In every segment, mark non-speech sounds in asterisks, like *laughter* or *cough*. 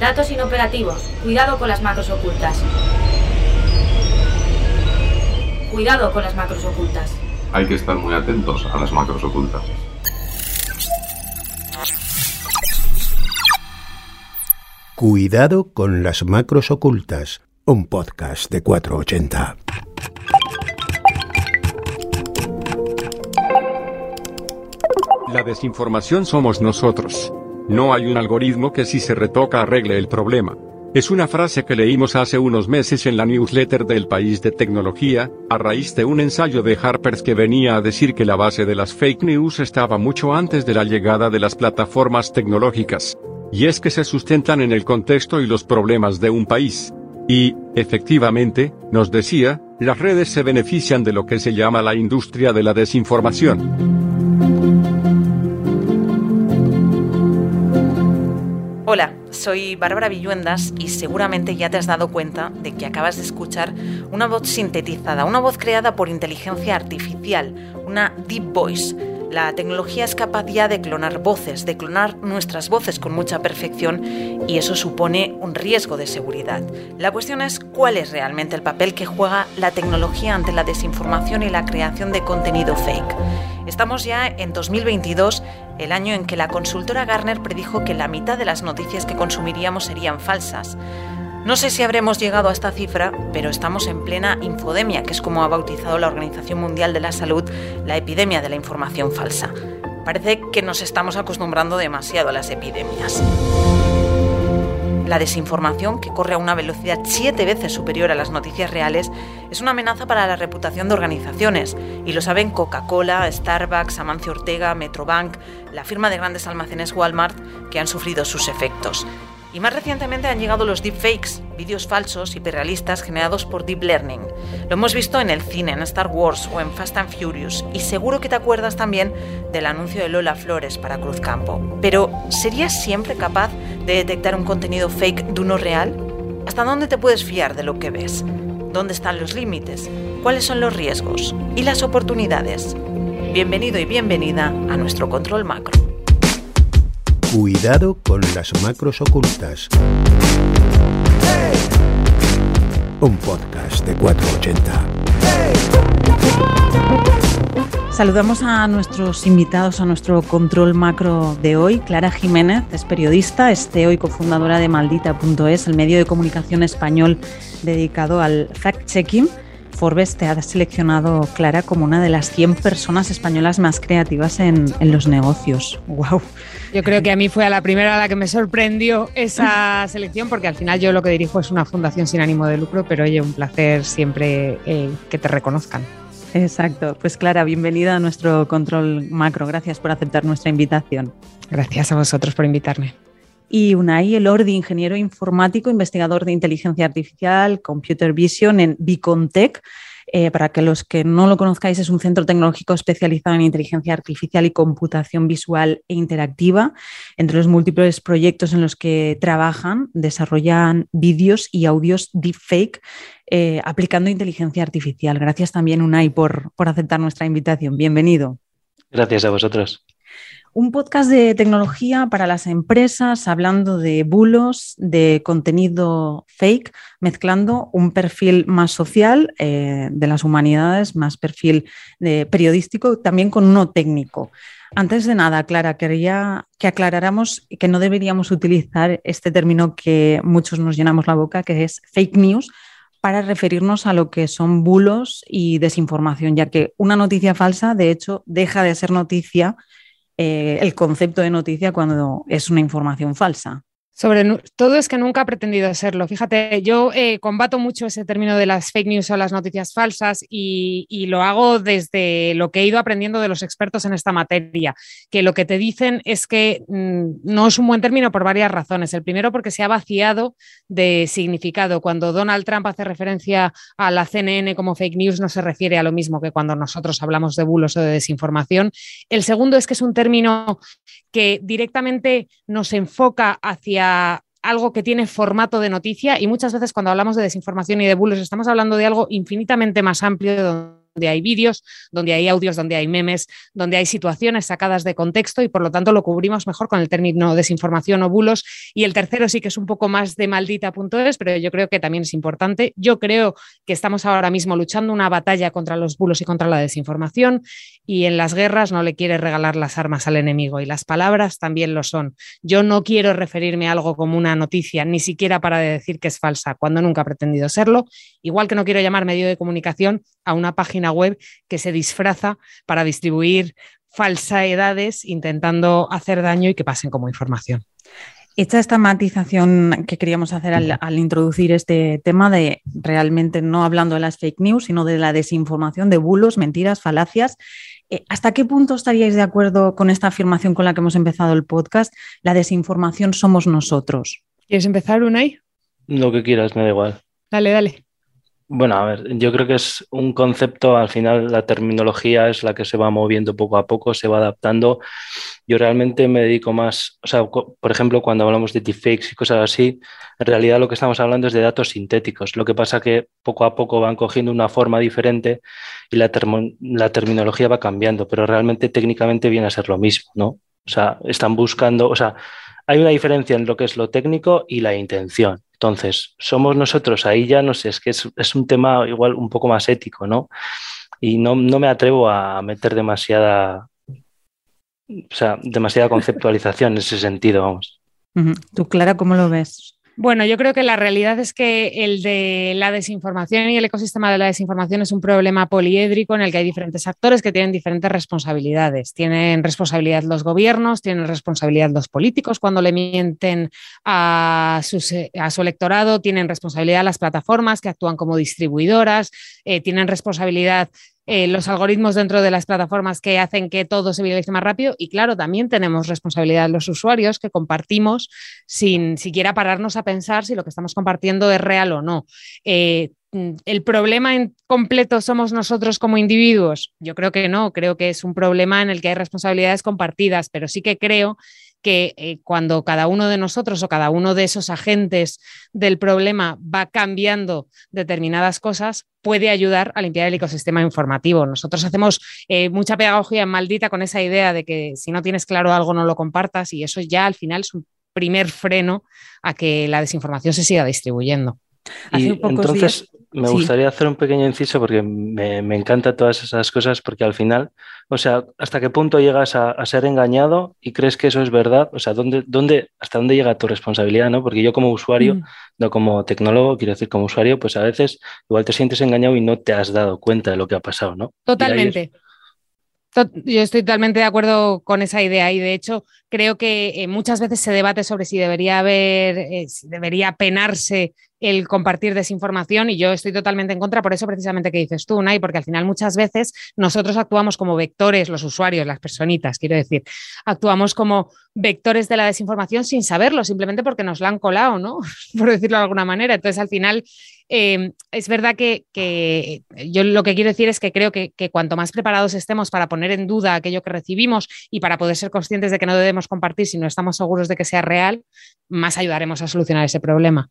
Datos inoperativos. Cuidado con las macros ocultas. Cuidado con las macros ocultas. Hay que estar muy atentos a las macros ocultas. Cuidado con las macros ocultas. Un podcast de 480. La desinformación somos nosotros. No hay un algoritmo que si se retoca arregle el problema. Es una frase que leímos hace unos meses en la newsletter del país de tecnología, a raíz de un ensayo de Harper's que venía a decir que la base de las fake news estaba mucho antes de la llegada de las plataformas tecnológicas. Y es que se sustentan en el contexto y los problemas de un país. Y, efectivamente, nos decía, las redes se benefician de lo que se llama la industria de la desinformación. Hola, soy Bárbara Villuendas y seguramente ya te has dado cuenta de que acabas de escuchar una voz sintetizada, una voz creada por inteligencia artificial, una deep voice. La tecnología es capaz ya de clonar voces, de clonar nuestras voces con mucha perfección y eso supone un riesgo de seguridad. La cuestión es cuál es realmente el papel que juega la tecnología ante la desinformación y la creación de contenido fake. Estamos ya en 2022, el año en que la consultora Garner predijo que la mitad de las noticias que consumiríamos serían falsas. No sé si habremos llegado a esta cifra, pero estamos en plena infodemia, que es como ha bautizado la Organización Mundial de la Salud la epidemia de la información falsa. Parece que nos estamos acostumbrando demasiado a las epidemias. La desinformación, que corre a una velocidad siete veces superior a las noticias reales, es una amenaza para la reputación de organizaciones, y lo saben Coca-Cola, Starbucks, Amancio Ortega, Metrobank, la firma de grandes almacenes Walmart, que han sufrido sus efectos. Y más recientemente han llegado los deepfakes, vídeos falsos, hiperrealistas generados por Deep Learning. Lo hemos visto en el cine, en Star Wars o en Fast and Furious, y seguro que te acuerdas también del anuncio de Lola Flores para Cruzcampo. Pero, ¿serías siempre capaz de detectar un contenido fake de uno real? ¿Hasta dónde te puedes fiar de lo que ves? ¿Dónde están los límites? ¿Cuáles son los riesgos? ¿Y las oportunidades? Bienvenido y bienvenida a nuestro control macro. Cuidado con las macros ocultas. Un podcast de 480. Saludamos a nuestros invitados a nuestro control macro de hoy. Clara Jiménez es periodista, es CEO y cofundadora de Maldita.es, el medio de comunicación español dedicado al fact-checking Forbes te ha seleccionado, Clara, como una de las 100 personas españolas más creativas en, los negocios. ¡Wow! Yo creo que a mí fue a la primera a la que me sorprendió esa *laughs* selección, porque al final yo lo que dirijo es una fundación sin ánimo de lucro, pero oye, un placer siempre eh, que te reconozcan. Exacto. Pues Clara, bienvenida a nuestro control macro. Gracias por aceptar nuestra invitación. Gracias a vosotros por invitarme y Unai Elordi, ingeniero informático, investigador de inteligencia artificial, computer vision en Bicontech. Eh, para que los que no lo conozcáis, es un centro tecnológico especializado en inteligencia artificial y computación visual e interactiva. Entre los múltiples proyectos en los que trabajan, desarrollan vídeos y audios deepfake eh, aplicando inteligencia artificial. Gracias también, Unai, por, por aceptar nuestra invitación. Bienvenido. Gracias a vosotros un podcast de tecnología para las empresas, hablando de bulos, de contenido fake, mezclando un perfil más social eh, de las humanidades, más perfil de periodístico, también con uno técnico. Antes de nada, Clara, quería que aclaráramos que no deberíamos utilizar este término que muchos nos llenamos la boca, que es fake news, para referirnos a lo que son bulos y desinformación, ya que una noticia falsa, de hecho, deja de ser noticia eh, el concepto de noticia cuando es una información falsa. Sobre todo es que nunca ha pretendido serlo. Fíjate, yo eh, combato mucho ese término de las fake news o las noticias falsas y, lo hago desde lo que he ido aprendiendo de los expertos en esta materia, que lo que te dicen es que mm, no es un buen término por varias razones. El primero porque se ha vaciado de significado. Cuando Donald Trump hace referencia a la CNN como fake news no se refiere a lo mismo que cuando nosotros hablamos de bulos o de desinformación. El segundo es que es un término que directamente nos enfoca hacia algo que tiene formato de noticia y muchas veces cuando hablamos de desinformación y de bulos estamos hablando de algo infinitamente más amplio donde hay vídeos, donde hay audios, donde hay memes, donde hay situaciones sacadas de contexto y por lo tanto lo cubrimos mejor con el término desinformación o bulos Y el tercero sí que es un poco más de maldita.es, pero yo creo que también es importante. Yo creo que estamos ahora mismo luchando una batalla contra los bulos y contra la desinformación y en las guerras no le quiere regalar las armas al enemigo y las palabras también lo son. Yo no quiero referirme a algo como una noticia, ni siquiera para decir que es falsa, cuando nunca ha pretendido serlo, igual que no quiero llamar medio de comunicación a una página web que se disfraza para distribuir falsedades intentando hacer daño y que pasen como información. Hecha esta matización que queríamos hacer al, introducir este tema de realmente no hablando de las fake news, sino de la desinformación, de bulos, mentiras, falacias, eh, ¿hasta qué punto estaríais de acuerdo con esta afirmación con la que hemos empezado el podcast? La desinformación somos nosotros. ¿Quieres empezar, Unai? Lo que quieras, me da igual. Dale, dale. Bueno, a ver, yo creo que es un concepto, al final la terminología es la que se va moviendo poco a poco, se va adaptando. Yo realmente me dedico más, o sea, por ejemplo, cuando hablamos de deepfakes y cosas así, en realidad lo que estamos hablando es de datos sintéticos. Lo que pasa que poco a poco van cogiendo una forma diferente y la, la terminología va cambiando, pero realmente técnicamente viene a ser lo mismo, ¿no? O sea, están buscando, o sea, hay una diferencia en lo que es lo técnico y la intención. Entonces, somos nosotros, ahí ya no sé, es que es, un tema igual un poco más ético, ¿no? Y no, me atrevo a meter demasiada, o sea, demasiada conceptualización en ese sentido, vamos. ¿Tú, Clara, cómo lo ves? Bueno, yo creo que la realidad es que el de la desinformación y el ecosistema de la desinformación es un problema poliédrico en el que hay diferentes actores que tienen diferentes responsabilidades. Tienen responsabilidad los gobiernos, tienen responsabilidad los políticos cuando le mienten a, su electorado, tienen responsabilidad las plataformas que actúan como distribuidoras, eh, tienen responsabilidad eh, los algoritmos dentro de las plataformas que hacen que todo se viralice más rápido y claro, también tenemos responsabilidad los usuarios que compartimos sin siquiera pararnos a pensar si lo que estamos compartiendo es real o no. Eh, ¿El problema en completo somos nosotros como individuos? Yo creo que no, creo que es un problema en el que hay responsabilidades compartidas, pero sí que creo que eh, cuando cada uno de nosotros o cada uno de esos agentes del problema va cambiando determinadas cosas, puede ayudar a limpiar el ecosistema informativo. Nosotros hacemos eh, mucha pedagogía maldita con esa idea de que si no tienes claro algo no lo compartas y eso ya al final es un primer freno a que la desinformación se siga distribuyendo. Y entonces me gustaría hacer un pequeño inciso porque me, me encantan todas esas cosas porque al final, o sea, ¿hasta qué punto llegas a, ser engañado y crees que eso es verdad? O sea, ¿dónde, dónde, ¿hasta dónde llega tu responsabilidad? ¿no? Porque yo como usuario, mm. no como tecnólogo, quiero decir como usuario, pues a veces igual te sientes engañado y no te has dado cuenta de lo que ha pasado, ¿no? Totalmente. Yo estoy totalmente de acuerdo con esa idea y de hecho creo que eh, muchas veces se debate sobre si debería haber, eh, si debería penarse el compartir desinformación y yo estoy totalmente en contra por eso precisamente que dices tú, Nay, porque al final muchas veces nosotros actuamos como vectores, los usuarios, las personitas, quiero decir, actuamos como vectores de la desinformación sin saberlo, simplemente porque nos la han colado, ¿no? *laughs* por decirlo de alguna manera. Entonces, al final, eh, es verdad que, yo lo que quiero decir es que creo que, que, cuanto más preparados estemos para poner en duda aquello que recibimos y para poder ser conscientes de que no debemos compartir si no estamos seguros de que sea real, más ayudaremos a solucionar ese problema.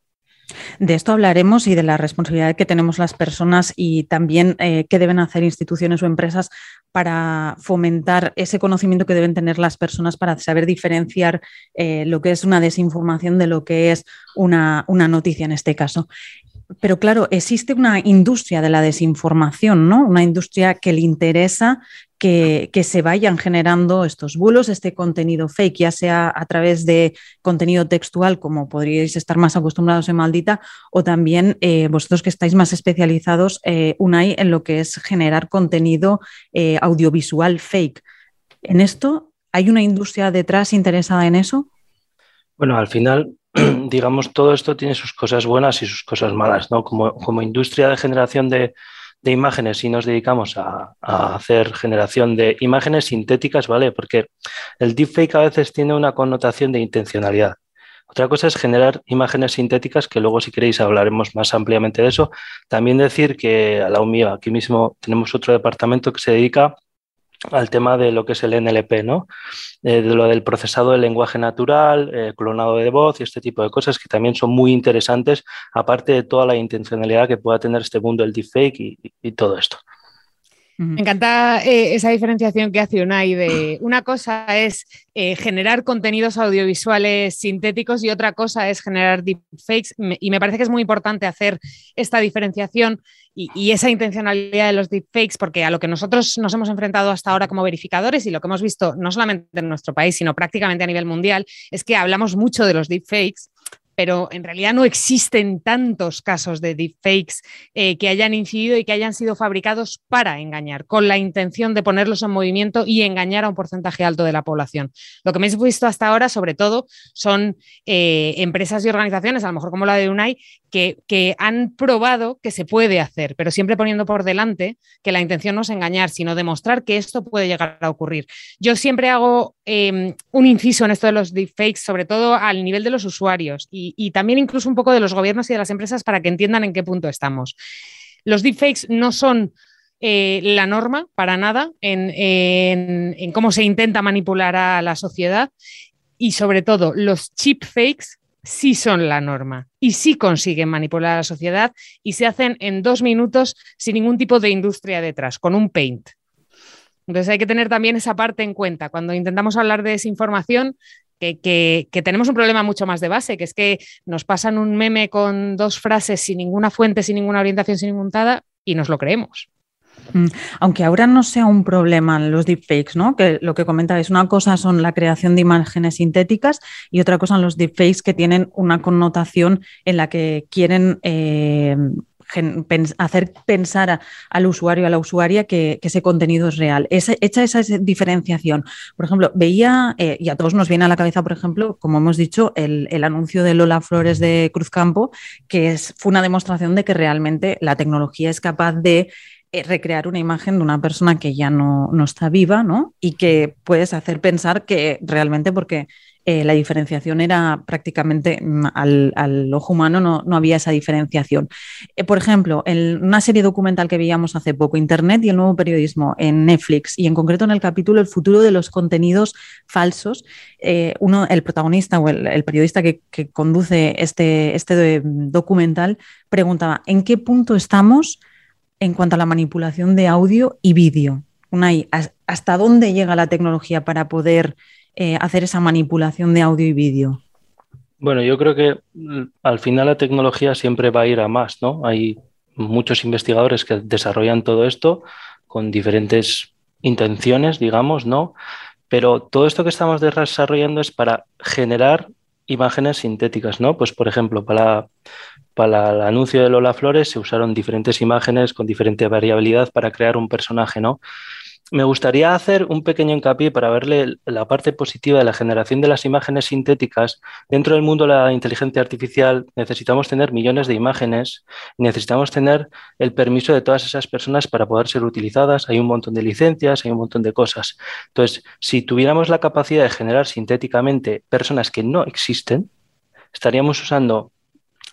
De esto hablaremos y de la responsabilidad que tenemos las personas y también eh, qué deben hacer instituciones o empresas para fomentar ese conocimiento que deben tener las personas para saber diferenciar eh, lo que es una desinformación de lo que es una, una noticia en este caso. Pero claro, existe una industria de la desinformación, ¿no? Una industria que le interesa que, se vayan generando estos bulos, este contenido fake, ya sea a través de contenido textual, como podríais estar más acostumbrados en Maldita, o también eh, vosotros que estáis más especializados, eh, en lo que es generar contenido eh, audiovisual fake. ¿En esto hay una industria detrás interesada en eso? Bueno, al final *clears throat* digamos, todo esto tiene sus cosas buenas y sus cosas malas, ¿no? Como, como industria de generación de, de imágenes, si nos dedicamos a, a, hacer generación de imágenes sintéticas, ¿vale? Porque el deepfake a veces tiene una connotación de intencionalidad. Otra cosa es generar imágenes sintéticas, que luego si queréis hablaremos más ampliamente de eso. También decir que a la UMIA, aquí mismo tenemos otro departamento que se dedica al tema de lo que es el NLP, ¿no? Eh, de lo del procesado del lenguaje natural, eh, clonado de voz y este tipo de cosas que también son muy interesantes, aparte de toda la intencionalidad que pueda tener este mundo del deepfake y, y todo esto. Me encanta eh, esa diferenciación que hace Unai de una cosa es eh, generar contenidos audiovisuales sintéticos y otra cosa es generar deepfakes y me parece que es muy importante hacer esta diferenciación y, esa intencionalidad de los deepfakes porque a lo que nosotros nos hemos enfrentado hasta ahora como verificadores y lo que hemos visto no solamente en nuestro país sino prácticamente a nivel mundial es que hablamos mucho de los deepfakes pero en realidad no existen tantos casos de deepfakes eh, que hayan incidido y que hayan sido fabricados para engañar, con la intención de ponerlos en movimiento y engañar a un porcentaje alto de la población. Lo que me he visto hasta ahora, sobre todo, son eh, empresas y organizaciones, a lo mejor como la de UNAI, que, han probado que se puede hacer, pero siempre poniendo por delante que la intención no es engañar, sino demostrar que esto puede llegar a ocurrir. Yo siempre hago eh, un inciso en esto de los deepfakes, sobre todo al nivel de los usuarios. Y también incluso un poco de los gobiernos y de las empresas para que entiendan en qué punto estamos. Los deepfakes no son eh, la norma para nada en, cómo se intenta manipular a la sociedad y sobre todo los chip sí son la norma y sí consiguen manipular a la sociedad y se hacen en dos minutos sin ningún tipo de industria detrás, con un paint. Entonces hay que tener también esa parte en cuenta. Cuando intentamos hablar de desinformación, que, tenemos un problema mucho más de base, que es que nos pasan un meme con dos frases sin ninguna fuente, sin ninguna orientación, sin ninguna montada y nos lo creemos. Mm, aunque ahora no sea un problema los deepfakes, ¿no? Que lo que es una cosa son la creación de imágenes sintéticas y otra cosa son los deepfakes que tienen una connotación en la que quieren eh, hacer pensar al usuario, a la usuaria que, ese contenido es real. hecha esa, diferenciación. Por ejemplo, veía, eh, y a todos nos viene a la cabeza, por ejemplo, como hemos dicho, el, anuncio de Lola Flores de Cruzcampo, que es, fue una demostración de que realmente la tecnología es capaz de recrear una imagen de una persona que ya no, no, está viva, ¿no? Y que puedes hacer pensar que realmente, porque eh, la diferenciación era prácticamente mm, al, ojo humano, no, había esa diferenciación. Eh, por ejemplo, en una serie documental que veíamos hace poco, Internet y el nuevo periodismo en Netflix, y en concreto en el capítulo El futuro de los contenidos falsos, eh, uno, el protagonista o el, periodista que, conduce este, este documental preguntaba, ¿en qué punto estamos en cuanto a la manipulación de audio y vídeo? ¿Hasta dónde llega la tecnología para poder eh, hacer esa manipulación de audio y vídeo? Bueno, yo creo que mm, al final la tecnología siempre va a ir a más, ¿no? Hay muchos investigadores que desarrollan todo esto con diferentes intenciones, digamos, ¿no? Pero todo esto que estamos desarrollando es para generar imágenes sintéticas, ¿no? Pues, por ejemplo, para, para el anuncio de Lola Flores se usaron diferentes imágenes con diferente variabilidad para crear un personaje, ¿no? Me gustaría hacer un pequeño hincapié para verle la parte positiva de la generación de las imágenes sintéticas. Dentro del mundo de la inteligencia artificial necesitamos tener millones de imágenes, necesitamos tener el permiso de todas esas personas para poder ser utilizadas. Hay un montón de licencias, hay un montón de cosas. Entonces, si tuviéramos la capacidad de generar sintéticamente personas que no existen, estaríamos usando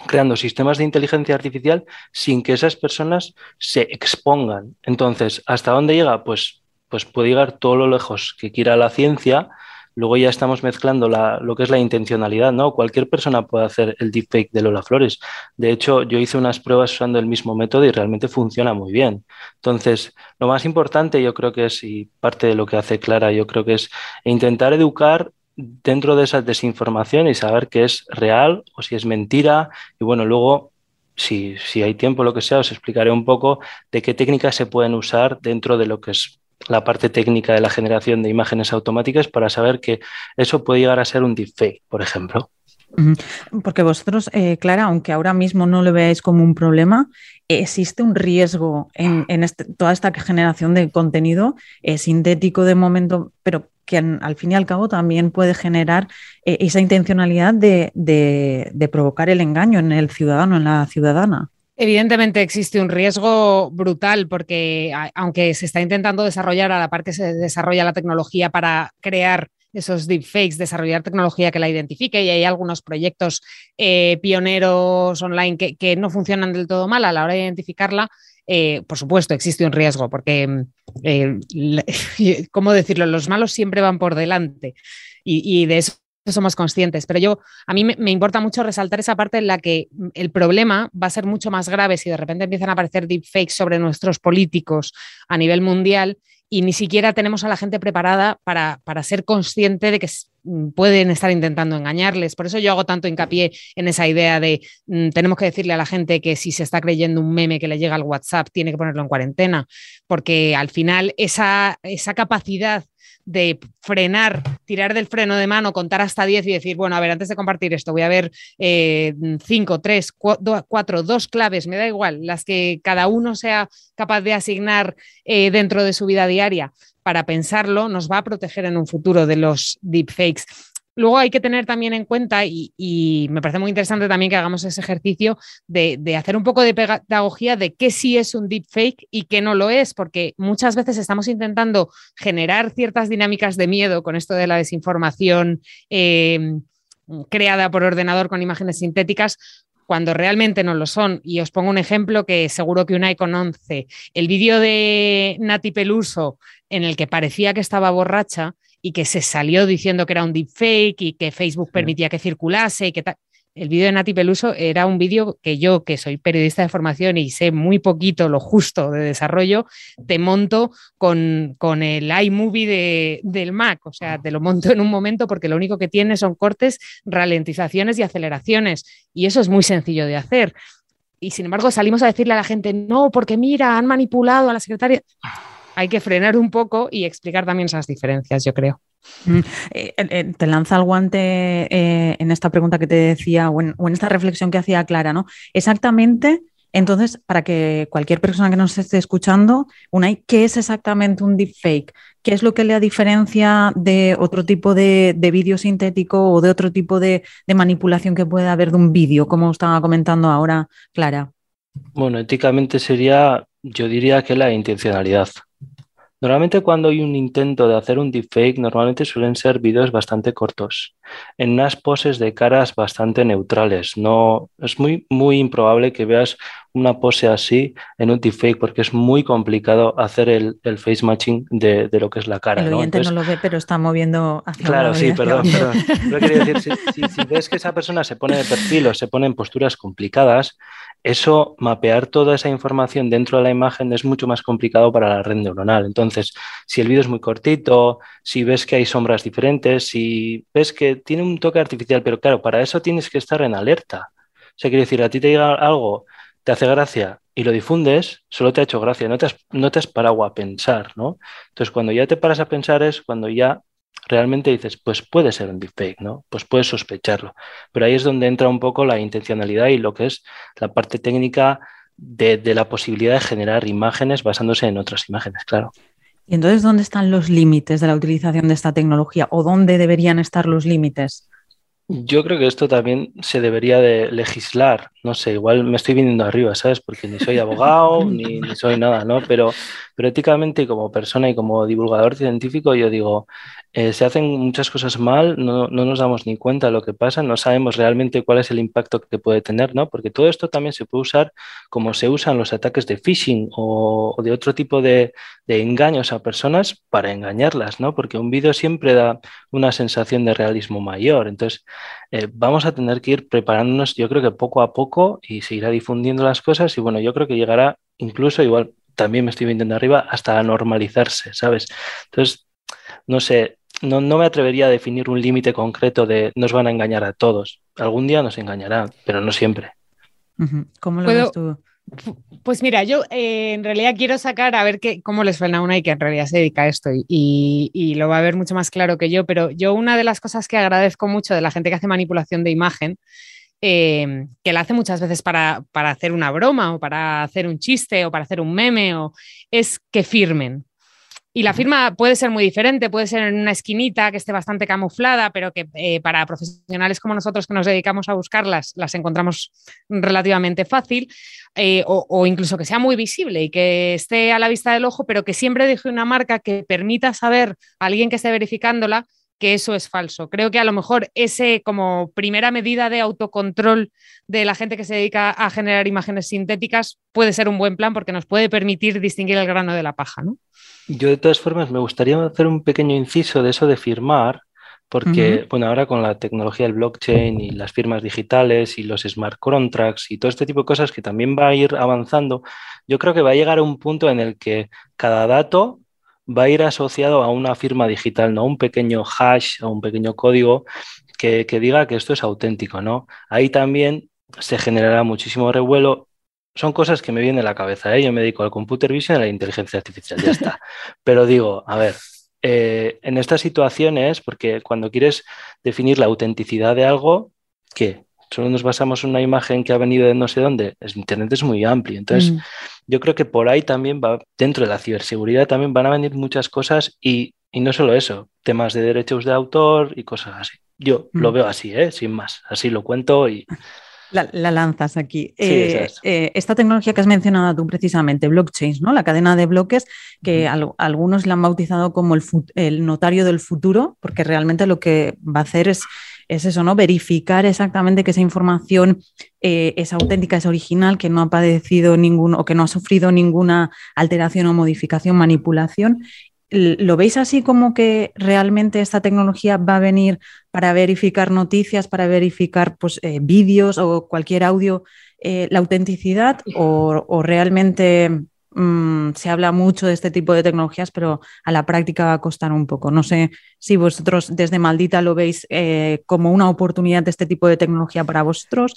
creando sistemas de inteligencia artificial sin que esas personas se expongan. Entonces, ¿hasta dónde llega? Pues pues puede llegar todo lo lejos que quiera la ciencia. Luego ya estamos mezclando lo que es la intencionalidad, ¿no? Cualquier persona puede hacer el deepfake de Lola Flores. De hecho, yo hice unas pruebas usando el mismo método y realmente funciona muy bien. Entonces, lo más importante yo creo que es, y parte de lo que hace Clara, yo creo que es intentar educar dentro de esa desinformación y saber qué es real o si es mentira. Y bueno, luego si, si, hay tiempo, lo que sea, os explicaré un poco de qué técnicas se pueden usar dentro de lo que es la parte técnica de la generación de imágenes automáticas para saber que eso puede llegar a ser un deepfake, por ejemplo. Porque vosotros, eh, Clara, aunque ahora mismo no lo veáis como un problema, existe un riesgo en, este, toda esta generación de contenido sintético de momento, pero que al fin y al cabo también puede generar eh, esa intencionalidad de provocar el engaño en el ciudadano, en la ciudadana. Evidentemente existe un riesgo brutal porque aunque se está intentando desarrollar a la par que se desarrolla la tecnología para crear esos deepfakes, desarrollar tecnología que la identifique y hay algunos proyectos eh, pioneros online que, no funcionan del todo mal a la hora de identificarla, eh, por supuesto existe un riesgo porque, eh, *laughs* ¿cómo decirlo? Los malos siempre van por delante y de eso somos conscientes, pero yo a mí me, importa mucho resaltar esa parte en la que el problema va a ser mucho más grave si de repente empiezan a aparecer deepfakes sobre nuestros políticos a nivel mundial y ni siquiera tenemos a la gente preparada para, para ser consciente de que pueden estar intentando engañarles. Por eso yo hago tanto hincapié en esa idea de mm, tenemos que decirle a la gente que si se está creyendo un meme que le llega al WhatsApp, tiene que ponerlo en cuarentena, porque al final esa, esa capacidad de frenar, tirar del freno de mano, contar hasta 10 y decir, bueno, a ver, antes de compartir esto, voy a ver 5, 3, 4, 2 claves, me da igual, las que cada uno sea capaz de asignar eh, dentro de su vida diaria para pensarlo, nos va a proteger en un futuro de los deepfakes. Luego hay que tener también en cuenta, y, me parece muy interesante también que hagamos ese ejercicio de, hacer un poco de pedagogía de qué sí es un deepfake y qué no lo es, porque muchas veces estamos intentando generar ciertas dinámicas de miedo con esto de la desinformación em, creada por ordenador con imágenes sintéticas, cuando realmente no lo son. Y os pongo un ejemplo que seguro que Unai conoce. El vídeo de Nati Peluso en el que parecía que estaba borracha y que se salió diciendo que era un deepfake y que Facebook permitía que circulase y que El vídeo de Nati Peluso era un vídeo que yo, que soy periodista de formación y sé muy poquito lo justo de desarrollo, te monto con, con el iMovie del Mac. O sea, te lo monto en un momento porque lo único que tiene son cortes, ralentizaciones y aceleraciones. Y eso es muy sencillo de hacer. Y sin embargo, salimos a decirle a la gente, no, porque mira, han manipulado a la secretaria hay que frenar un poco y explicar también esas diferencias, yo creo. Mm, eh, eh, te lanza el guante eh, en esta pregunta que te decía o en, esta reflexión que hacía Clara, ¿no? Exactamente, entonces, para que cualquier persona que nos esté escuchando, ¿qué es exactamente un deepfake? ¿Qué es lo que le diferencia de otro tipo de, vídeo sintético o de otro tipo de, de manipulación que puede haber de un vídeo, como estaba comentando ahora Clara? Bueno, éticamente sería, yo diría que la intencionalidad. Normalmente cuando hay un intento de hacer un deepfake, normalmente suelen ser vídeos bastante cortos, en unas poses de caras bastante neutrales. No, es muy, muy improbable que veas una pose así en un deepfake porque es muy complicado hacer el, face matching de, lo que es la cara. El oyente ¿no? lo ve, pero está moviendo hacia Claro, sí, perdón, perdón. decir, si, si ves que esa persona se pone de perfil o se pone en posturas complicadas, eso, mapear toda esa información dentro de la imagen es mucho más complicado para la red neuronal. Entonces, si el vídeo es muy cortito, si ves que hay sombras diferentes, si ves que tiene un toque artificial, pero claro, para eso tienes que estar en alerta. O sea, quiere decir, a ti te llega algo, te hace gracia y lo difundes, solo te ha hecho gracia, no te has, no te has parado a pensar, ¿no? Entonces, cuando ya te paras a pensar es cuando ya realmente dices, pues puede ser un deepfake, ¿no? Pues puedes sospecharlo. Pero ahí es donde entra un poco la intencionalidad y lo que es la parte técnica de, la posibilidad de generar imágenes basándose en otras imágenes, claro. ¿Y entonces dónde están los límites de la utilización de esta tecnología o dónde deberían estar los límites? Yo creo que esto también se debería de legislar. No sé, igual me estoy viniendo arriba, ¿sabes? Porque ni soy abogado *laughs* ni, ni, soy nada, ¿no? Pero, pero éticamente como persona y como divulgador científico, yo digo, eh, se hacen muchas cosas mal, no, nos damos ni cuenta de lo que pasa, no sabemos realmente cuál es el impacto que puede tener, ¿no? Porque todo esto también se puede usar como se usan los ataques de phishing o, de otro tipo de, engaños a personas para engañarlas, ¿no? Porque un vídeo siempre da una sensación de realismo mayor. Entonces, eh, vamos a tener que ir preparándonos, yo creo que poco a poco y se irá difundiendo las cosas y bueno, yo creo que llegará incluso igual también me estoy vendiendo arriba, hasta a normalizarse, ¿sabes? Entonces, no sé, no, me atrevería a definir un límite concreto de nos van a engañar a todos. Algún día nos engañarán, pero no siempre. ¿Cómo lo ves tú? Pues mira, yo eh, en realidad quiero sacar a ver qué, cómo les suena una y que en realidad se dedica a esto y, lo va a ver mucho más claro que yo, pero yo una de las cosas que agradezco mucho de la gente que hace manipulación de imagen, eh, que la hace muchas veces para, para, hacer una broma o para hacer un chiste o para hacer un meme, o, es que firmen. Y la firma puede ser muy diferente, puede ser en una esquinita que esté bastante camuflada, pero que eh, para profesionales como nosotros que nos dedicamos a buscarlas, las encontramos relativamente fácil, eh, o, incluso que sea muy visible y que esté a la vista del ojo, pero que siempre deje una marca que permita saber a alguien que esté verificándola que eso es falso. Creo que a lo mejor ese como primera medida de autocontrol de la gente que se dedica a generar imágenes sintéticas puede ser un buen plan porque nos puede permitir distinguir el grano de la paja, ¿no? Yo de todas formas me gustaría hacer un pequeño inciso de eso de firmar, porque, bueno, ahora con la tecnología del blockchain y las firmas digitales y los smart contracts y todo este tipo de cosas que también va a ir avanzando, yo creo que va a llegar a un punto en el que cada dato va a ir asociado a una firma digital, no a un pequeño hash, a un pequeño código que, diga que esto es auténtico, ¿no? Ahí también se generará muchísimo revuelo. Son cosas que me vienen a la cabeza, ¿eh? Yo me dedico al computer vision y a la inteligencia artificial, ya está. *laughs* Pero digo, a ver, eh, en estas situaciones, porque cuando quieres definir la autenticidad de algo, ¿qué? Solo nos basamos en una imagen que ha venido de no sé dónde. Internet es muy amplio. Entonces, mm. yo creo que por ahí también va, dentro de la ciberseguridad también van a venir muchas cosas y, no solo eso, temas de derechos de autor y cosas así. Yo lo mm. veo así, ¿eh? sin más. Así lo cuento y... La, lanzas aquí. Eh, eh, esta tecnología que has mencionado tú precisamente, blockchain, ¿no? La cadena de bloques, que algunos la han bautizado como el, notario del futuro, porque realmente lo que va a hacer es, es eso, ¿no? Verificar exactamente que esa información eh, es auténtica, es original, que no ha padecido ningún o que no ha sufrido ninguna alteración o modificación, manipulación, ¿Lo veis así como que realmente esta tecnología va a venir para verificar noticias, para verificar pues, eh, vídeos o cualquier audio, eh, la autenticidad? ¿O, realmente mm, se habla mucho de este tipo de tecnologías, pero a la práctica va a costar un poco? No sé si vosotros desde Maldita lo veis eh, como una oportunidad de este tipo de tecnología para vosotros.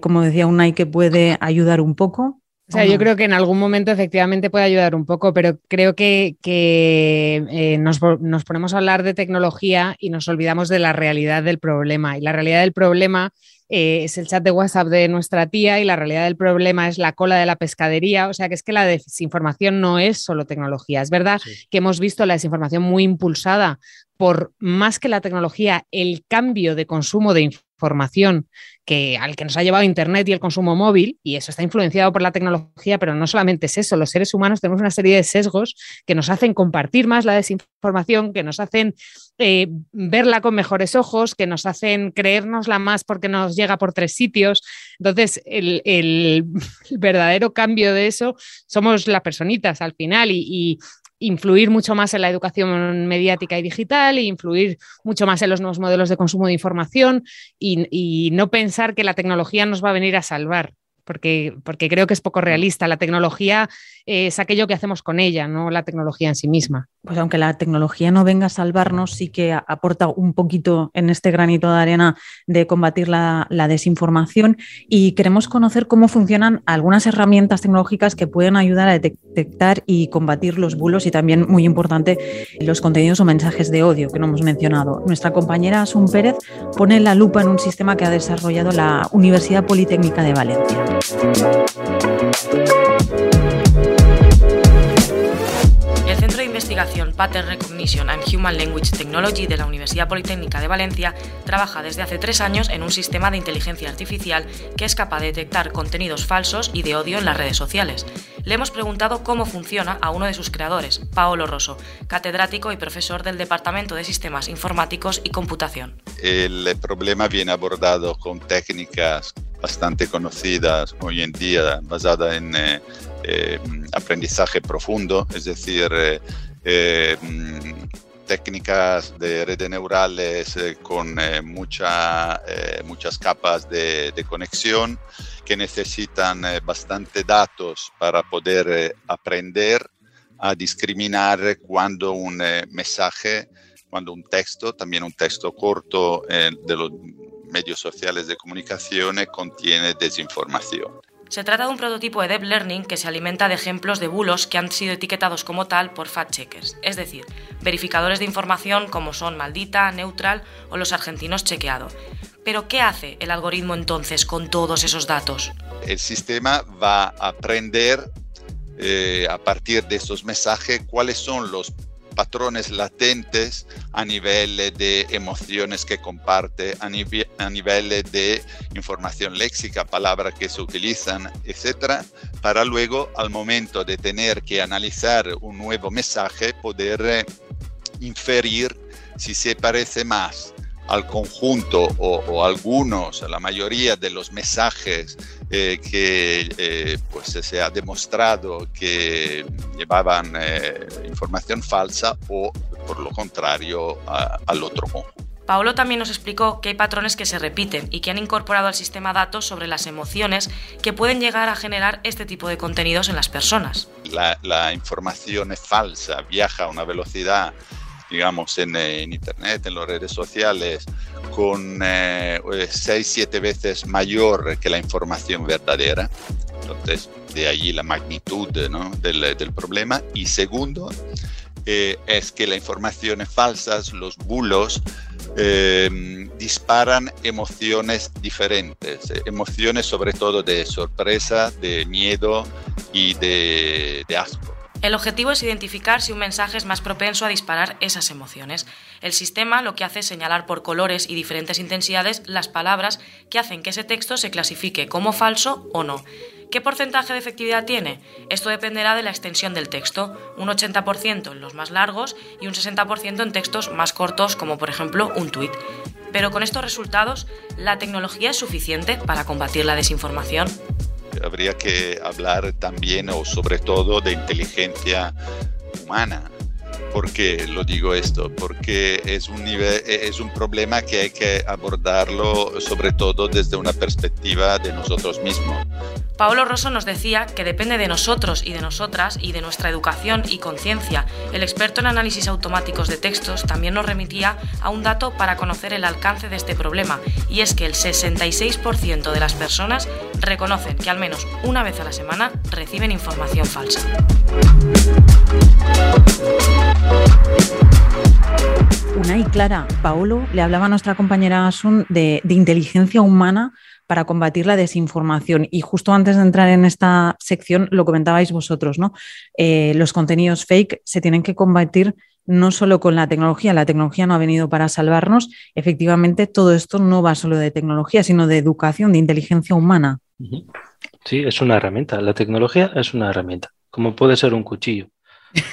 como decía Unai, que puede ayudar un poco. O sea, yo creo que en algún momento efectivamente puede ayudar un poco, pero creo que, eh, nos, ponemos a hablar de tecnología y nos olvidamos de la realidad del problema. Y la realidad del problema eh, es el chat de WhatsApp de nuestra tía y la realidad del problema es la cola de la pescadería. O sea, que es que la desinformación no es solo tecnología. Es verdad que hemos visto la desinformación muy impulsada por más que la tecnología, el cambio de consumo de información que, al que nos ha llevado Internet y el consumo móvil, y eso está influenciado por la tecnología, pero no solamente es eso, los seres humanos tenemos una serie de sesgos que nos hacen compartir más la desinformación, que nos hacen eh, verla con mejores ojos, que nos hacen creérnosla más porque nos llega por tres sitios. Entonces, el *laughs* verdadero cambio de eso somos las personitas al final y, influir mucho más en la educación mediática y digital, e influir mucho más en los nuevos modelos de consumo de información y, y, no pensar que la tecnología nos va a venir a salvar porque, porque creo que es poco realista. La tecnología es aquello que hacemos con ella, no la tecnología en sí misma. Pues aunque la tecnología no venga a salvarnos, sí que aporta un poquito en este granito de arena de combatir la, desinformación y queremos conocer cómo funcionan algunas herramientas tecnológicas que pueden ayudar a detectar y combatir los bulos y también, muy importante, los contenidos o mensajes de odio que no hemos mencionado. Nuestra compañera Asun Pérez pone la lupa en un sistema que ha desarrollado la Universidad Politécnica de Valencia. El Centro de Investigación Pattern Recognition and Human Language Technology de la Universidad Politécnica de Valencia trabaja desde hace tres años en un sistema de inteligencia artificial que es capaz de detectar contenidos falsos y de odio en las redes sociales. Le hemos preguntado cómo funciona a uno de sus creadores, Paolo Rosso, catedrático y profesor del Departamento de Sistemas Informáticos y Computación. El problema viene abordado con técnicas bastante conocidas hoy en día, basada en eh, eh, aprendizaje profundo, es decir, eh, mm, técnicas de redes neurales con mucha, muchas capas de, conexión que necesitan bastante datos para poder aprender a discriminar cuando un mensaje, cuando un texto, también un texto corto de los medios sociales de comunicación contiene desinformación. Se trata de un prototipo de Deep Learning que se alimenta de ejemplos de bulos que han sido etiquetados como tal por fact-checkers, es decir, verificadores de información como son Maldita, Neutral o los argentinos Chequeado. Pero ¿qué hace el algoritmo entonces con todos esos datos? El sistema va a aprender eh, a partir de estos mensajes cuáles son los patrones latentes a nivel de emociones que comparte, a, nivel de información léxica, palabras que se utilizan, etcétera, para luego al momento de tener que analizar un nuevo mensaje poder eh, inferir si se parece más al conjunto o, algunos, a la mayoría de los mensajes eh, que eh, pues se ha demostrado que llevaban eh, información falsa o por lo contrario al otro conjunto. Paolo también nos explicó que hay patrones que se repiten y que han incorporado al sistema datos sobre las emociones que pueden llegar a generar este tipo de contenidos en las personas. La, información es falsa, viaja a una velocidad digamos, en, Internet, en las redes sociales, con 6, eh, 7 veces mayor que la información verdadera. Entonces, de allí la magnitud del, del, problema. Y segundo, eh, es que las informaciones falsas, los bulos, eh, disparan emociones diferentes, eh, emociones sobre todo de sorpresa, de miedo y de, de asco. El objetivo es identificar si un mensaje es más propenso a disparar esas emociones. El sistema lo que hace es señalar por colores y diferentes intensidades las palabras que hacen que ese texto se clasifique como falso o no. ¿Qué porcentaje de efectividad tiene? Esto dependerá de la extensión del texto, un 80% en los más largos y un 60% en textos más cortos como por ejemplo un tuit. Pero con estos resultados, ¿la tecnología es suficiente para combatir la desinformación? Habría que hablar también o sobre todo de inteligencia humana. ¿Por qué lo digo esto? Porque es un, nivel, es un problema que hay que abordarlo sobre todo desde una perspectiva de nosotros mismos. Paolo Rosso nos decía que depende de nosotros y de nosotras y de nuestra educación y conciencia. El experto en análisis automáticos de textos también nos remitía a un dato para conocer el alcance de este problema, y es que el 66% de las personas reconocen que al menos una vez a la semana reciben información falsa. Una y clara, Paolo le hablaba a nuestra compañera Asun de, de inteligencia humana para combatir la desinformación. Y justo antes de entrar en esta sección, lo comentabais vosotros, ¿no? Eh, los contenidos fake se tienen que combatir no solo con la tecnología, la tecnología no ha venido para salvarnos, efectivamente todo esto no va solo de tecnología, sino de educación, de inteligencia humana. Sí, es una herramienta, la tecnología es una herramienta, como puede ser un cuchillo,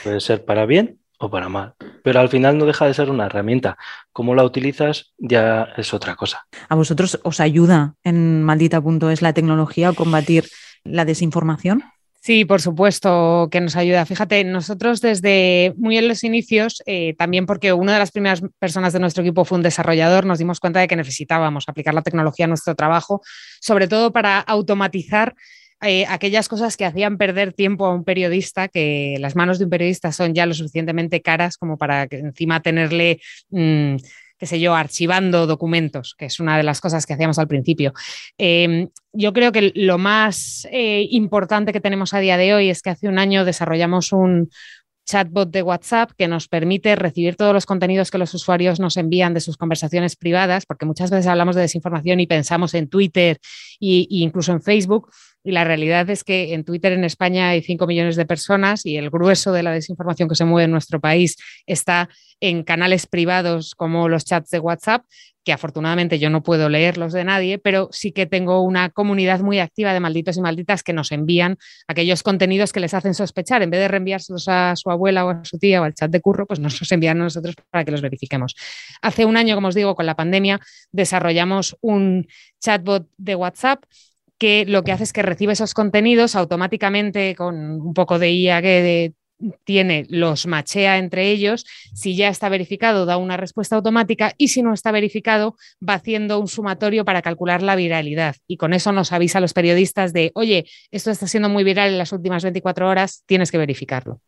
puede ser para bien o para mal. Pero al final no deja de ser una herramienta. Cómo la utilizas ya es otra cosa. ¿A vosotros os ayuda en maldita.es la tecnología a combatir la desinformación? Sí, por supuesto que nos ayuda. Fíjate, nosotros desde muy en los inicios, eh, también porque una de las primeras personas de nuestro equipo fue un desarrollador, nos dimos cuenta de que necesitábamos aplicar la tecnología a nuestro trabajo, sobre todo para automatizar eh, aquellas cosas que hacían perder tiempo a un periodista, que las manos de un periodista son ya lo suficientemente caras como para que encima tenerle... Mm, qué sé yo, archivando documentos, que es una de las cosas que hacíamos al principio. Em, yo creo que lo más eh, importante que tenemos a día de hoy es que hace un año desarrollamos un, chatbot de WhatsApp que nos permite recibir todos los contenidos que los usuarios nos envían de sus conversaciones privadas, porque muchas veces hablamos de desinformación y pensamos en Twitter e incluso en Facebook, y la realidad es que en Twitter en España hay 5 millones de personas y el grueso de la desinformación que se mueve en nuestro país está en canales privados como los chats de WhatsApp, que afortunadamente yo no puedo leerlos de nadie, pero sí que tengo una comunidad muy activa de malditos y malditas que nos envían aquellos contenidos que les hacen sospechar. En vez de reenviárselos a su abuela o a su tía o al chat de curro, pues nos los envían a nosotros para que los verifiquemos. Hace un año, como os digo, con la pandemia, desarrollamos un chatbot de WhatsApp que lo que hace es que recibe esos contenidos automáticamente con un poco de IA que tiene, los machea entre ellos. Si ya está verificado, da una respuesta automática y si no está verificado, va haciendo un sumatorio para calcular la viralidad. Y con eso nos avisa a los periodistas de, oye, esto está siendo muy viral en las últimas 24 horas, tienes que verificarlo.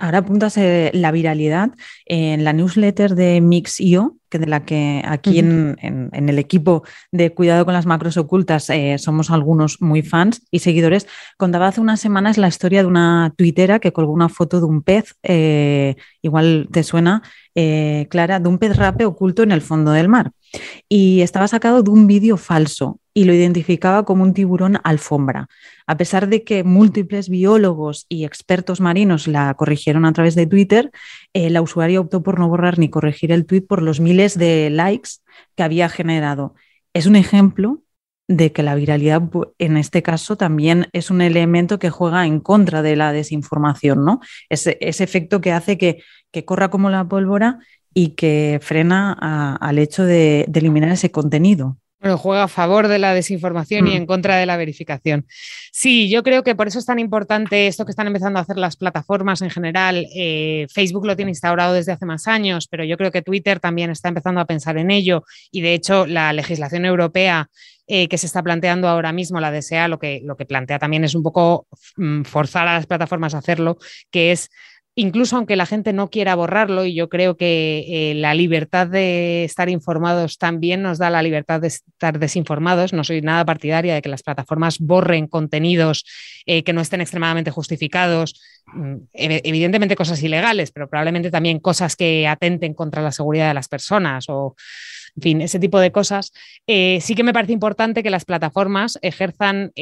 Ahora apuntas eh, la viralidad en la newsletter de Mix.io, que de la que aquí en, el equipo de Cuidado con las Macros Ocultas eh, somos algunos muy fans y seguidores. Contaba hace unas semanas la historia de una tuitera que colgó una foto de un pez, eh, igual te suena, Clara, de un pez rape oculto en el fondo del mar. Y estaba sacado de un vídeo falso y lo identificaba como un tiburón alfombra. A pesar de que múltiples biólogos y expertos marinos la corrigieron a través de Twitter, eh, la usuaria optó por no borrar ni corregir el tweet por los miles de likes que había generado. Es un ejemplo de que la viralidad en este caso también es un elemento que juega en contra de la desinformación, ¿no? Ese, efecto que hace que, corra como la pólvora y que frena al hecho de eliminar ese contenido. Bueno, juega a favor de la desinformación y Mm. en contra de la verificación. Sí, yo creo que por eso es tan importante esto que están empezando a hacer las plataformas en general. Eh, Facebook lo tiene instaurado desde hace más años, pero yo creo que Twitter también está empezando a pensar en ello y de hecho la legislación europea eh, que se está planteando ahora mismo, la DSA, lo que, lo que plantea también es un poco mm, forzar a las plataformas a hacerlo, que es incluso aunque la gente no quiera borrarlo, y yo creo que eh, la libertad de estar informados también nos da la libertad de estar desinformados. No soy nada partidaria de que las plataformas borren contenidos eh, que no estén extremadamente justificados. Mm, ev- Evidentemente cosas ilegales, pero probablemente también cosas que atenten contra la seguridad de las personas o en fin, ese tipo de cosas. Eh, sí que me parece importante que las plataformas ejerzan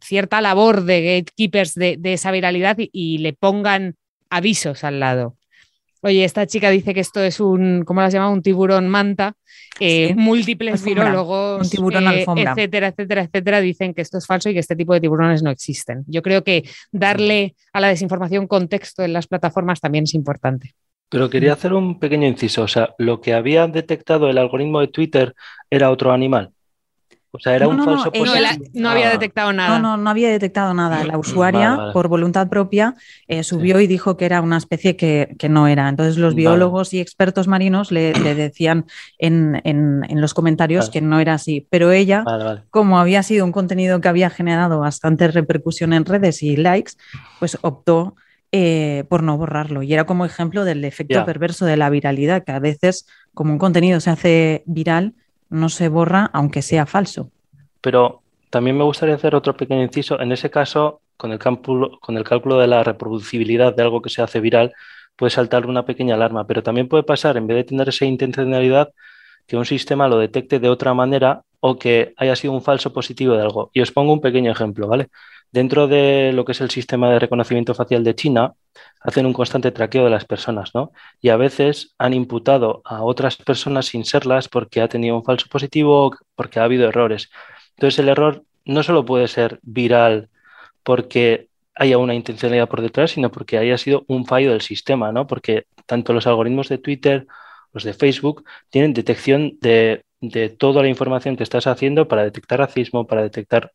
cierta labor de gatekeepers de, esa viralidad y le pongan avisos al lado. Oye, esta chica dice que esto es un, ¿cómo las llama? Un tiburón manta. Eh, Sí. Múltiples Alfombra, virólogos, un tiburón eh, alfombra. etcétera, etcétera, etcétera, dicen que esto es falso y que este tipo de tiburones no existen. Yo creo que darle a la desinformación contexto en las plataformas también es importante. Pero quería hacer un pequeño inciso. O sea, lo que había detectado el algoritmo de Twitter era otro animal. O sea, era No, un no, no, falso No, la- no había Ah, detectado nada. No, no, no había detectado nada. La usuaria, Vale, vale. por voluntad propia, eh, subió y dijo que era una especie que, que no era. Entonces los Vale. biólogos y expertos marinos le, le decían en, en- en los comentarios Vale. que no era así. Pero ella, Vale, vale. como había sido un contenido que había generado bastante repercusión en redes y likes, pues optó eh, por no borrarlo. Y era como ejemplo del efecto perverso de la viralidad, que a veces, como un contenido se hace viral, no se borra aunque sea falso. Pero también me gustaría hacer otro pequeño inciso. En ese caso, con el cálculo, con el cálculo de la reproducibilidad de algo que se hace viral, puede saltar una pequeña alarma, pero también puede pasar, en vez de tener esa intencionalidad, que un sistema lo detecte de otra manera o que haya sido un falso positivo de algo. Y os pongo un pequeño ejemplo, ¿vale? Dentro de lo que es el sistema de reconocimiento facial de China, hacen un constante traqueo de las personas, ¿no? Y a veces han imputado a otras personas sin serlas porque ha tenido un falso positivo o porque ha habido errores. Entonces el error no solo puede ser viral porque haya una intencionalidad por detrás, sino porque haya sido un fallo del sistema, ¿no? Porque tanto los algoritmos de Twitter, los de Facebook, tienen detección de, de toda la información que estás haciendo para detectar racismo, para detectar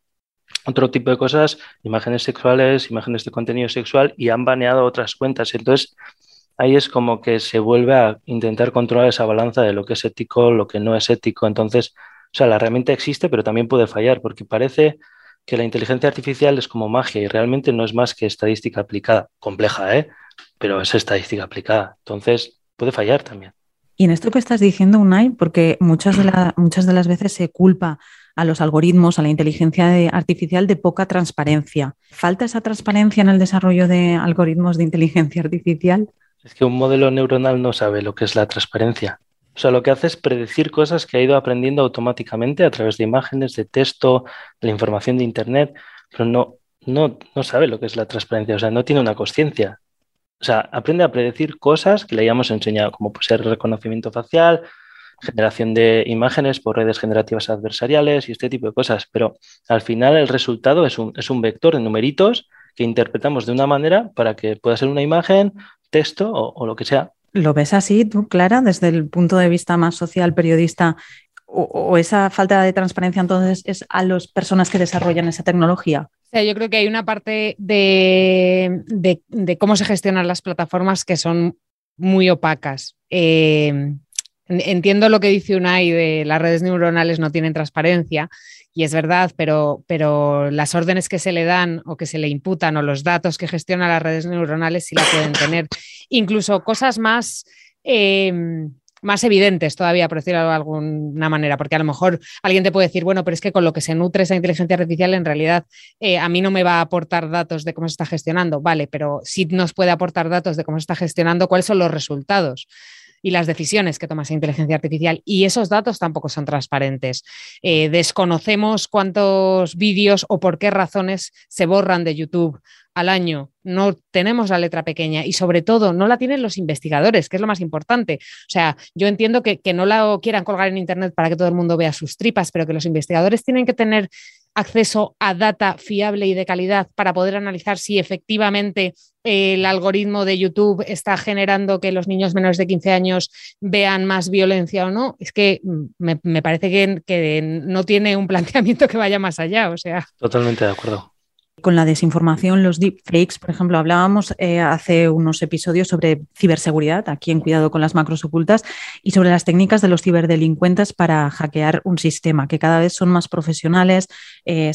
otro tipo de cosas, imágenes sexuales, imágenes de contenido sexual, y han baneado otras cuentas. Entonces, ahí es como que se vuelve a intentar controlar esa balanza de lo que es ético, lo que no es ético. Entonces, o sea, la herramienta existe, pero también puede fallar, porque parece que la inteligencia artificial es como magia y realmente no es más que estadística aplicada. Compleja, ¿eh? Pero es estadística aplicada. Entonces, puede fallar también. Y en esto que estás diciendo, Unai, porque muchas de, la- muchas de las veces se culpa a los algoritmos, a la inteligencia artificial de poca transparencia. ¿Falta esa transparencia en el desarrollo de algoritmos de inteligencia artificial? Es que un modelo neuronal no sabe lo que es la transparencia. O sea, lo que hace es predecir cosas que ha ido aprendiendo automáticamente a través de imágenes, de texto, de la información de Internet, pero no, no, no sabe lo que es la transparencia, o sea, no tiene una conciencia. O sea, aprende a predecir cosas que le hayamos enseñado, como puede ser reconocimiento facial, generación de imágenes por redes generativas adversariales y este tipo de cosas, pero al final el resultado es un, es un vector de numeritos que interpretamos de una manera para que pueda ser una imagen, texto o, o lo que sea. ¿Lo ves así tú, Clara, desde el punto de vista más social, periodista? ¿O, o esa falta de transparencia entonces es a las personas que desarrollan esa tecnología? Yo creo que hay una parte de, de- de cómo se gestionan las plataformas que son muy opacas. Eh, entiendo lo que dice Unai de las redes neuronales no tienen transparencia y es verdad, pero, pero las órdenes que se le dan o que se le imputan o los datos que gestionan las redes neuronales sí la pueden tener. Incluso cosas más... eh, más evidentes todavía, por decirlo de alguna manera, porque a lo mejor alguien te puede decir, bueno, pero es que con lo que se nutre esa inteligencia artificial en realidad eh, a mí no me va a aportar datos de cómo se está gestionando, vale, pero sí nos puede aportar datos de cómo se está gestionando, cuáles son los resultados y las decisiones que toma esa inteligencia artificial. Y esos datos tampoco son transparentes. Eh, desconocemos cuántos vídeos o por qué razones se borran de YouTube al año. No tenemos la letra pequeña y sobre todo no la tienen los investigadores, que es lo más importante. O sea, yo entiendo que, que no la quieran colgar en Internet para que todo el mundo vea sus tripas, pero que los investigadores tienen que tener acceso a data fiable y de calidad para poder analizar si efectivamente el algoritmo de YouTube está generando que los niños menores de 15 años vean más violencia o no, es que me, me parece que, que, no tiene un *laughs* planteamiento que vaya más allá. O sea. Totalmente de acuerdo con la desinformación, los deepfakes, por ejemplo, hablábamos eh, hace unos episodios sobre ciberseguridad, aquí en Cuidado con las Macros Ocultas, y sobre las técnicas de los ciberdelincuentes para hackear un sistema, que cada vez son más profesionales, eh,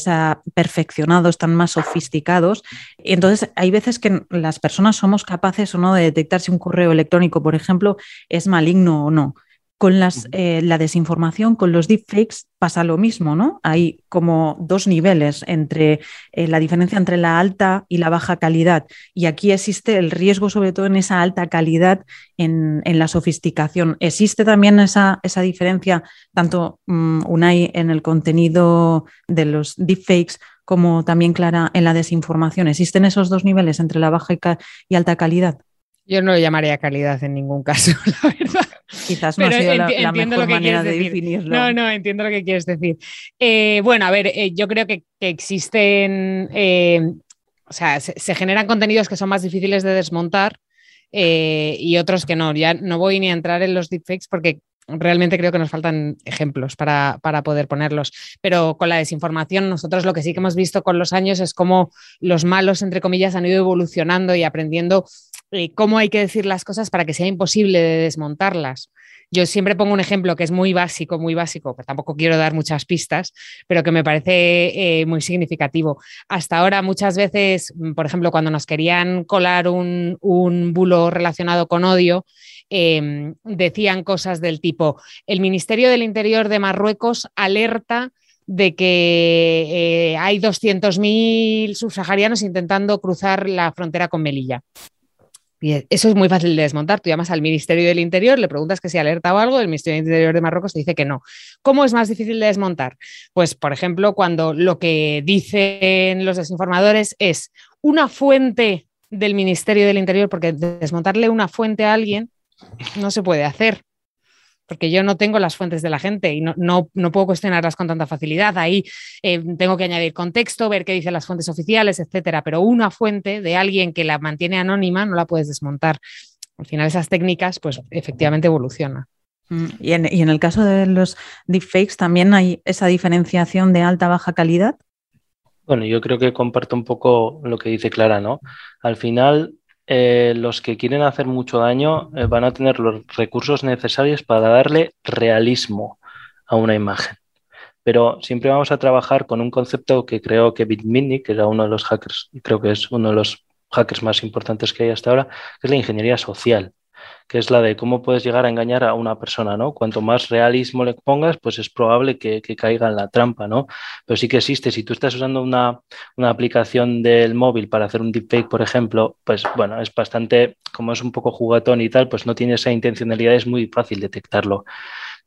perfeccionados, están más sofisticados. entonces, hay veces que las personas somos capaces o no de detectar si un correo electrónico, por ejemplo, es maligno o no con las, eh, la desinformación, con los deepfakes pasa lo mismo, ¿no? Hay como dos niveles entre eh, la diferencia entre la alta y la baja calidad. Y aquí existe el riesgo, sobre todo en esa alta calidad, en, la sofisticación. ¿Existe también esa, esa diferencia, tanto um, Unai, en el contenido de los deepfakes como también Clara en la desinformación? ¿Existen esos dos niveles entre la baja y alta calidad? Yo no lo llamaría calidad en ningún caso, *laughs* la verdad. Quizás no Pero la, mejor manera de definirlo. No, no, entiendo lo que quieres decir. Eh, bueno, a ver, eh, yo creo que, existen, eh, o sea, se, generan contenidos que son más difíciles de desmontar y otros que no. Ya no voy ni a entrar en los deepfakes porque realmente creo que nos faltan ejemplos para, para, poder ponerlos. Pero con la desinformación, nosotros lo que sí que hemos visto con los años es cómo los malos, entre comillas, han ido evolucionando y aprendiendo eh, cómo hay que decir las cosas para que sea imposible de desmontarlas. Yo siempre pongo un ejemplo que es muy básico, muy básico, pero tampoco quiero dar muchas pistas, pero que me parece eh, muy significativo. Hasta ahora muchas veces, mm, por ejemplo, cuando nos querían colar un, bulo relacionado con odio, em, decían cosas del tipo, el Ministerio del Interior de Marruecos alerta de que eh, hay 200.000 subsaharianos intentando cruzar la frontera con Melilla. Eso es muy fácil de desmontar. Tú llamas al Ministerio del Interior, le preguntas que si alerta o algo, el Ministerio del Interior de Marruecos te dice que no. ¿Cómo es más difícil de desmontar? Pues, por ejemplo, cuando lo que dicen los desinformadores es una fuente del Ministerio del Interior, porque desmontarle una fuente a alguien no se puede hacer porque yo no tengo las fuentes de la gente y no, no, puedo cuestionarlas con tanta facilidad. Ahí eh, tengo que añadir contexto, ver qué dicen las fuentes oficiales, etcétera. Pero una fuente de alguien que la mantiene anónima no la puedes desmontar. Al final esas técnicas, pues efectivamente evolucionan. Mm, ¿Y en, y en el caso de los deepfakes también hay esa diferenciación de alta-baja calidad? Bueno, yo creo que comparto un poco lo que dice Clara, ¿no? Al final, eh, los que quieren hacer mucho daño eh, van a tener los recursos necesarios para darle realismo a una imagen. Pero siempre vamos a trabajar con un concepto que creo que Bitmini, que era uno de los hackers, y creo que es uno de los hackers más importantes que hay hasta ahora, que es la ingeniería social que es la de cómo puedes llegar a engañar a una persona, ¿no? Cuanto más realismo le pongas, pues es probable que, caiga en la trampa, ¿no? Pero sí que existe, si tú estás usando una, aplicación del móvil para hacer un deepfake, por ejemplo, pues bueno, es bastante, como es un poco jugatón y tal, pues no tiene esa intencionalidad, es muy fácil detectarlo.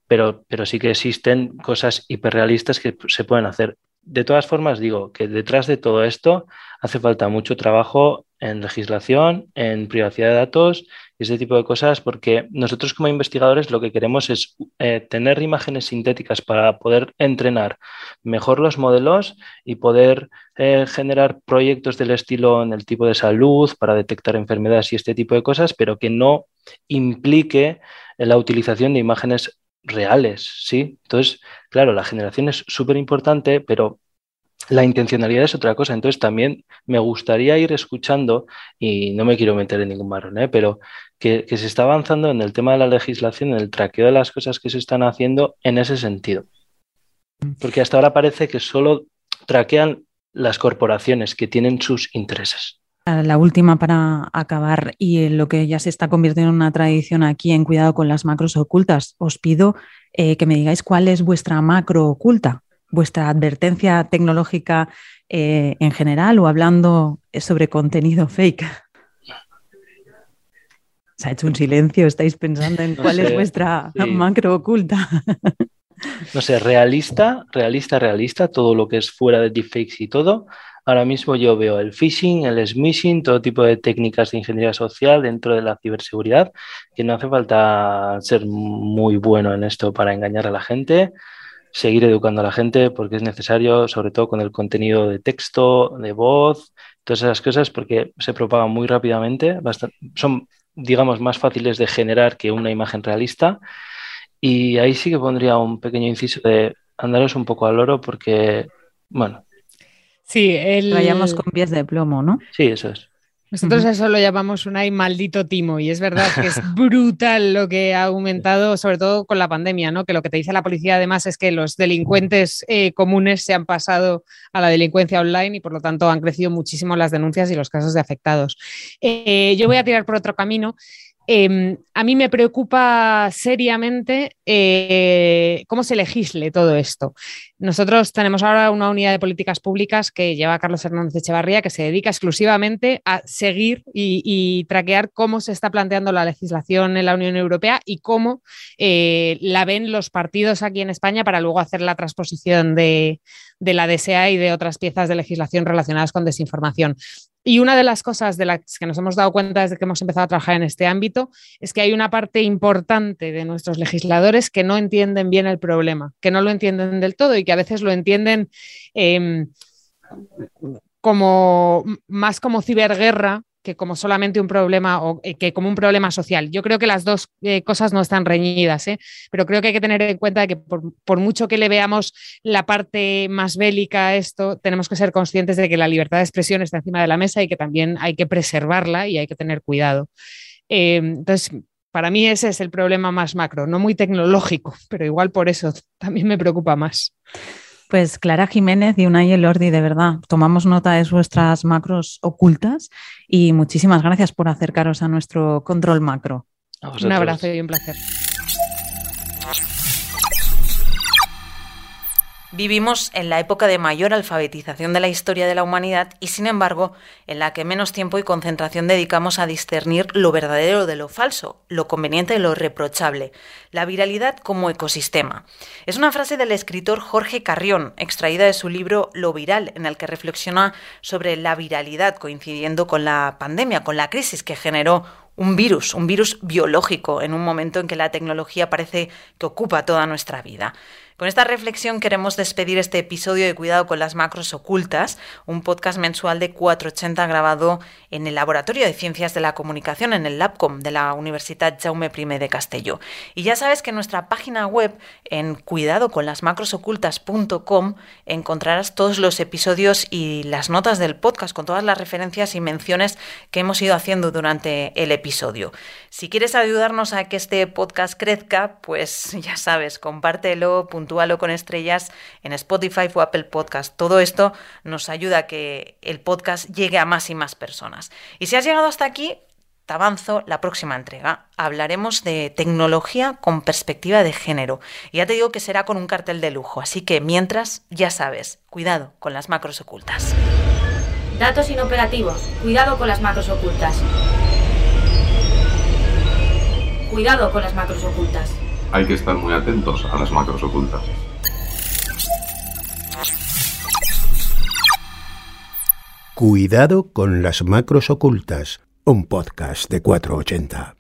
Pero, pero sí que existen cosas hiperrealistas que se pueden hacer. De todas formas, digo que detrás de todo esto hace falta mucho trabajo en legislación, en privacidad de datos y ese tipo de cosas, porque nosotros como investigadores lo que queremos es eh, tener imágenes sintéticas para poder entrenar mejor los modelos y poder eh, generar proyectos del estilo en el tipo de salud para detectar enfermedades y este tipo de cosas, pero que no implique la utilización de imágenes reales, ¿sí? Entonces, claro, la generación es súper importante, pero la intencionalidad es otra cosa. Entonces también me gustaría ir escuchando, y no me quiero meter en ningún marrón, ¿eh? pero que, se está avanzando en el tema de la legislación, en el traqueo de las cosas que se están haciendo en ese sentido. Porque hasta ahora parece que solo traquean las corporaciones que tienen sus intereses. La última para acabar y en lo que ya se está convirtiendo en una tradición aquí en Cuidado con las macros ocultas, os pido eh, que me digáis cuál es vuestra macro oculta vuestra advertencia tecnológica eh, en general o hablando sobre contenido fake? Se ha hecho un silencio, estáis pensando en cuál es vuestra macro oculta. *laughs* No sé, realista, realista, realista, todo lo que es fuera de deepfakes y todo. Ahora mismo yo veo el phishing, el smishing, todo tipo de técnicas de ingeniería social dentro de la ciberseguridad, que no hace falta ser muy bueno en esto para engañar a la gente seguir educando a la gente porque es necesario, sobre todo con el contenido de texto, de voz, todas esas cosas, porque se propagan muy rápidamente, son, digamos, más fáciles de generar que una imagen realista. Y ahí sí que pondría un pequeño inciso de andaros un poco al oro porque, bueno. Sí, el... Vayamos con pies de plomo, ¿no? Sí, eso es. Nosotros eso lo llamamos un ay maldito timo y es verdad que es *laughs* brutal lo que ha aumentado, sobre todo con la pandemia, ¿no? Que lo que te dice la policía además es que los delincuentes eh, comunes se han pasado a la delincuencia online y por lo tanto han crecido muchísimo las denuncias y los casos de afectados. Eh, yo voy a tirar por otro camino Em, a mí me preocupa seriamente eh, cómo se legisle todo esto. Nosotros tenemos ahora una unidad de políticas públicas que lleva Carlos Hernández Echevarría, que se dedica exclusivamente a seguir y, traquear cómo se está planteando la legislación en la Unión Europea y cómo eh, la ven los partidos aquí en España para luego hacer la transposición de, de la DSA y de otras piezas de legislación relacionadas con desinformación. Y una de las cosas de las que nos hemos dado cuenta desde que hemos empezado a trabajar en este ámbito es que hay una parte importante de nuestros legisladores que no entienden bien el problema, que no lo entienden del todo y que a veces lo entienden em, como más como ciberguerra que como solamente un problema o eh, que como un problema social. Yo creo que las dos eh, cosas no están reñidas, ¿eh? pero creo que hay que tener en cuenta que por, mucho que le veamos la parte más bélica a esto, tenemos que ser conscientes de que la libertad de expresión está encima de la mesa y que también hay que preservarla y hay que tener cuidado. entonces, para mí ese es el problema más macro, no muy tecnológico, pero igual por eso también me preocupa más. Pues Clara Jiménez y Unai Elordi, de verdad, tomamos nota de vuestras macros ocultas y muchísimas gracias por acercaros a nuestro control macro. Un abrazo y un placer. Vivimos en la época de mayor alfabetización de la historia de la humanidad y, sin embargo, en la que menos tiempo y concentración dedicamos a discernir lo verdadero de lo falso, lo conveniente de lo reprochable, la viralidad como ecosistema. Es una frase del escritor Jorge Carrión, extraída de su libro Lo viral, en el que reflexiona sobre la viralidad coincidiendo con la pandemia, con la crisis que generó un virus, un virus biológico, en un momento en que la tecnología parece que ocupa toda nuestra vida. Con esta reflexión queremos despedir este episodio de Cuidado con las macros ocultas, un podcast mensual de 480 grabado en el Laboratorio de Ciencias de la Comunicación, en el LabCom de la Universidad Jaume I de Castelló. Y ya sabes que en nuestra página web, en cuidadoconlasmacrosocultas.com, encontrarás todos los episodios y las notas del podcast con todas las referencias y menciones que hemos ido haciendo durante el episodio. Si quieres ayudarnos a que este podcast crezca, pues ya sabes, compártelo, puntúalo con estrellas en Spotify o Apple Podcast. Todo esto nos ayuda a que el podcast llegue a más y más personas. Y si has llegado hasta aquí, te avanzo la próxima entrega. Hablaremos de tecnología con perspectiva de género. Y ya te digo que será con un cartel de lujo. Así que mientras, ya sabes, cuidado con las macros ocultas. Datos inoperativos. Cuidado con las macros ocultas. Cuidado con las macros ocultas hay que estar muy atentos a las macros ocultas. Cuidado con las macros ocultas, un podcast de 480.